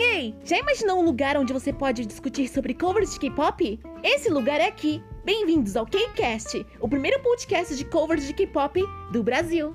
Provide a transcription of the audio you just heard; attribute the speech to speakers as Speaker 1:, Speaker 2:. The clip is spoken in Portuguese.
Speaker 1: Ei, já imaginou um lugar onde você pode discutir sobre covers de K-pop? Esse lugar é aqui. Bem-vindos ao K-Cast, o primeiro podcast de covers de K-pop do Brasil.